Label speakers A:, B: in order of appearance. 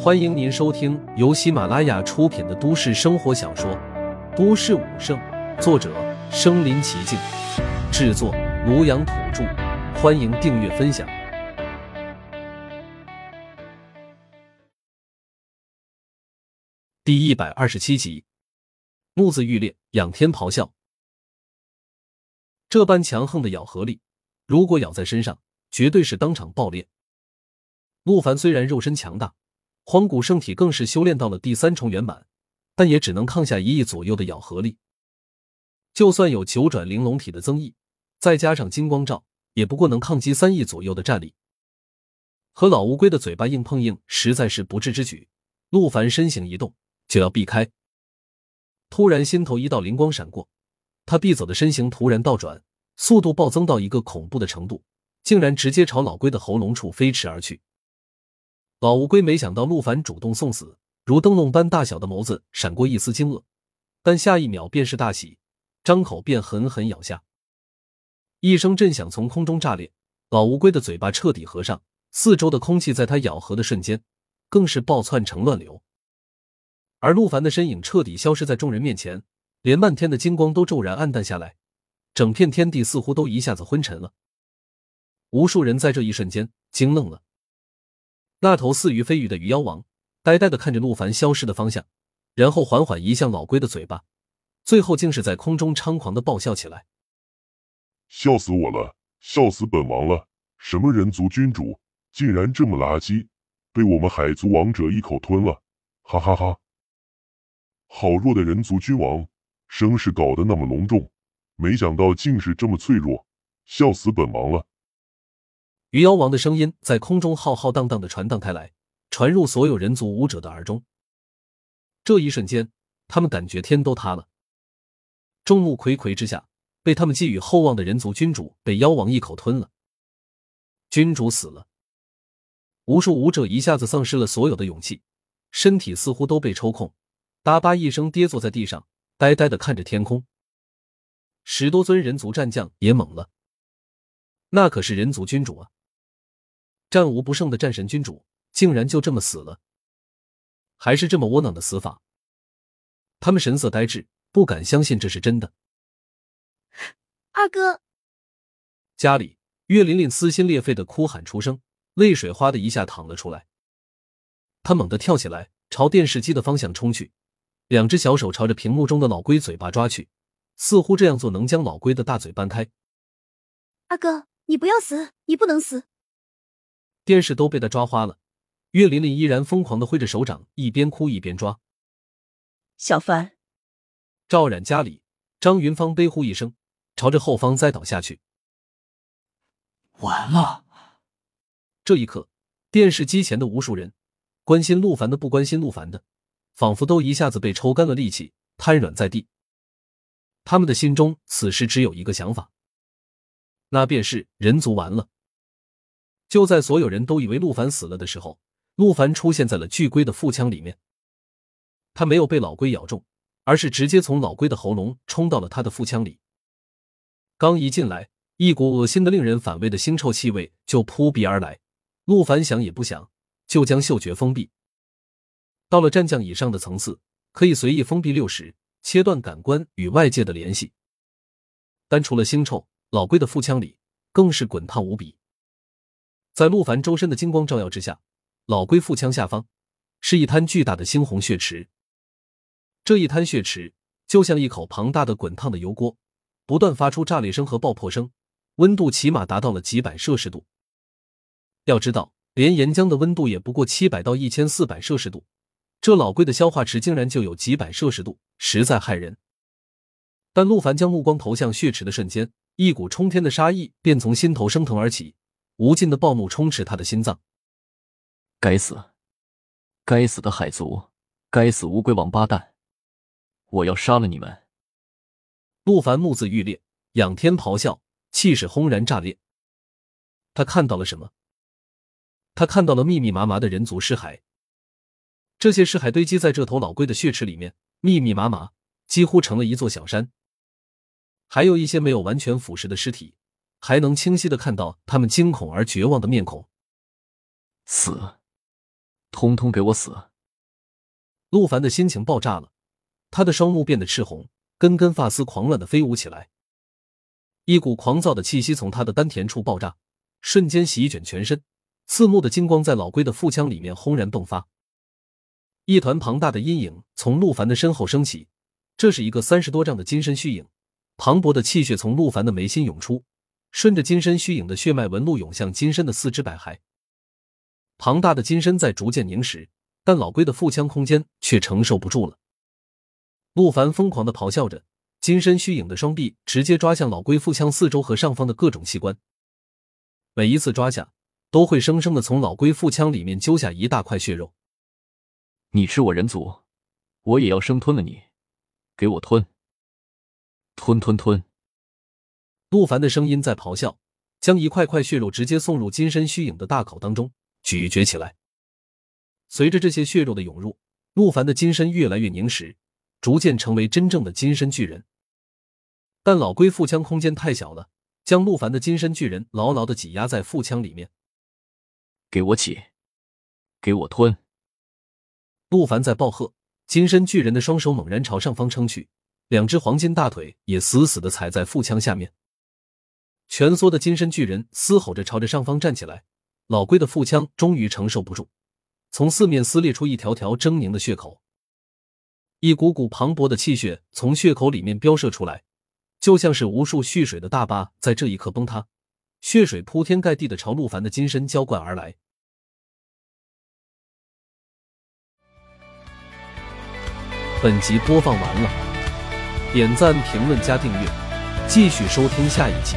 A: 欢迎您收听由喜马拉雅出品的都市生活小说《都市武圣》，作者：身临其境，制作：庐阳土著。欢迎订阅分享。第一百二十七集，木子欲裂，仰天咆哮。这般强横的咬合力，如果咬在身上，绝对是当场爆裂。陆凡虽然肉身强大。荒古圣体更是修炼到了第三重圆满，但也只能抗下一亿左右的咬合力。就算有九转玲珑体的增益，再加上金光罩，也不过能抗击三亿左右的战力。和老乌龟的嘴巴硬碰硬，实在是不智之举。陆凡身形一动，就要避开。突然，心头一道灵光闪过，他避走的身形突然倒转，速度暴增到一个恐怖的程度，竟然直接朝老龟的喉咙处飞驰而去。老乌龟没想到陆凡主动送死，如灯笼般大小的眸子闪过一丝惊愕，但下一秒便是大喜，张口便狠狠咬下。一声震响从空中炸裂，老乌龟的嘴巴彻底合上，四周的空气在它咬合的瞬间更是暴窜成乱流。而陆凡的身影彻底消失在众人面前，连漫天的金光都骤然暗淡下来，整片天地似乎都一下子昏沉了。无数人在这一瞬间惊愣了。那头似鱼非鱼的鱼妖王呆呆的看着陆凡消失的方向，然后缓缓移向老龟的嘴巴，最后竟是在空中猖狂的爆笑起来：“
B: 笑死我了，笑死本王了！什么人族君主，竟然这么垃圾，被我们海族王者一口吞了！哈哈哈！好弱的人族君王，声势搞得那么隆重，没想到竟是这么脆弱，笑死本王了！”
A: 鱼妖王的声音在空中浩浩荡荡的传荡开来，传入所有人族武者的耳中。这一瞬间，他们感觉天都塌了。众目睽睽之下，被他们寄予厚望的人族君主被妖王一口吞了。君主死了，无数武者一下子丧失了所有的勇气，身体似乎都被抽空，哒吧一声跌坐在地上，呆呆的看着天空。十多尊人族战将也懵了，那可是人族君主啊！战无不胜的战神君主竟然就这么死了，还是这么窝囊的死法。他们神色呆滞，不敢相信这是真的。
C: 二哥，
A: 家里，岳琳琳撕心裂肺的哭喊出声，泪水哗的一下淌了出来。他猛地跳起来，朝电视机的方向冲去，两只小手朝着屏幕中的老龟嘴巴抓去，似乎这样做能将老龟的大嘴掰开。
C: 二哥，你不要死，你不能死！
A: 电视都被他抓花了，岳琳琳依然疯狂的挥着手掌，一边哭一边抓。
D: 小凡，
A: 赵冉家里，张云芳悲呼一声，朝着后方栽倒下去。
E: 完了！
A: 这一刻，电视机前的无数人，关心陆凡的，不关心陆凡的，仿佛都一下子被抽干了力气，瘫软在地。他们的心中此时只有一个想法，那便是人族完了。就在所有人都以为陆凡死了的时候，陆凡出现在了巨龟的腹腔里面。他没有被老龟咬中，而是直接从老龟的喉咙冲到了他的腹腔里。刚一进来，一股恶心的、令人反胃的腥臭气味就扑鼻而来。陆凡想也不想，就将嗅觉封闭。到了战将以上的层次，可以随意封闭六十，切断感官与外界的联系。但除了腥臭，老龟的腹腔里更是滚烫无比。在陆凡周身的金光照耀之下，老龟腹腔下方是一滩巨大的猩红血池。这一滩血池就像一口庞大的滚烫的油锅，不断发出炸裂声和爆破声，温度起码达到了几百摄氏度。要知道，连岩浆的温度也不过七百到一千四百摄氏度，这老龟的消化池竟然就有几百摄氏度，实在骇人。但陆凡将目光投向血池的瞬间，一股冲天的杀意便从心头升腾而起。无尽的暴怒充斥他的心脏。
E: 该死，该死的海族，该死乌龟王八蛋！我要杀了你们！
A: 陆凡目眦欲裂，仰天咆哮，气势轰然炸裂。他看到了什么？他看到了密密麻麻的人族尸骸。这些尸骸堆积在这头老龟的血池里面，密密麻麻，几乎成了一座小山。还有一些没有完全腐蚀的尸体。还能清晰的看到他们惊恐而绝望的面孔。
E: 死，通通给我死！
A: 陆凡的心情爆炸了，他的双目变得赤红，根根发丝狂乱的飞舞起来，一股狂躁的气息从他的丹田处爆炸，瞬间席卷全身，刺目的金光在老龟的腹腔里面轰然迸发，一团庞大的阴影从陆凡的身后升起，这是一个三十多丈的金身虚影，磅礴的气血从陆凡的眉心涌出，顺着金身虚影的血脉纹路涌向金身的四肢百骸。庞大的金身在逐渐凝实，但老龟的腹腔空间却承受不住了。陆凡疯狂的咆哮着，金身虚影的双臂直接抓向老龟腹腔四周和上方的各种器官。每一次抓下，都会生生的从老龟腹腔里面揪下一大块血肉。
E: 你吃我人族，我也要生吞了你，给我吞！吞吞吞！
A: 陆凡的声音在咆哮，将一块块血肉直接送入金身虚影的大口当中。咀嚼起来。随着这些血肉的涌入，陆凡的金身越来越凝实，逐渐成为真正的金身巨人。但老龟腹腔空间太小了，将陆凡的金身巨人牢牢的挤压在腹腔里面。
E: 给我起，给我吞！
A: 陆凡在暴喝，金身巨人的双手猛然朝上方撑去，两只黄金大腿也死死的踩在腹腔下面。蜷缩的金身巨人嘶吼着朝着上方站起来。老龟的腹腔终于承受不住，从四面撕裂出一条条狰狞的血口，一股股磅礴的气血从血口里面飙射出来，就像是无数蓄水的大坝在这一刻崩塌，血水铺天盖地的朝陆凡的金身浇灌而来。本集播放完了，点赞、评论、加订阅，继续收听下一集。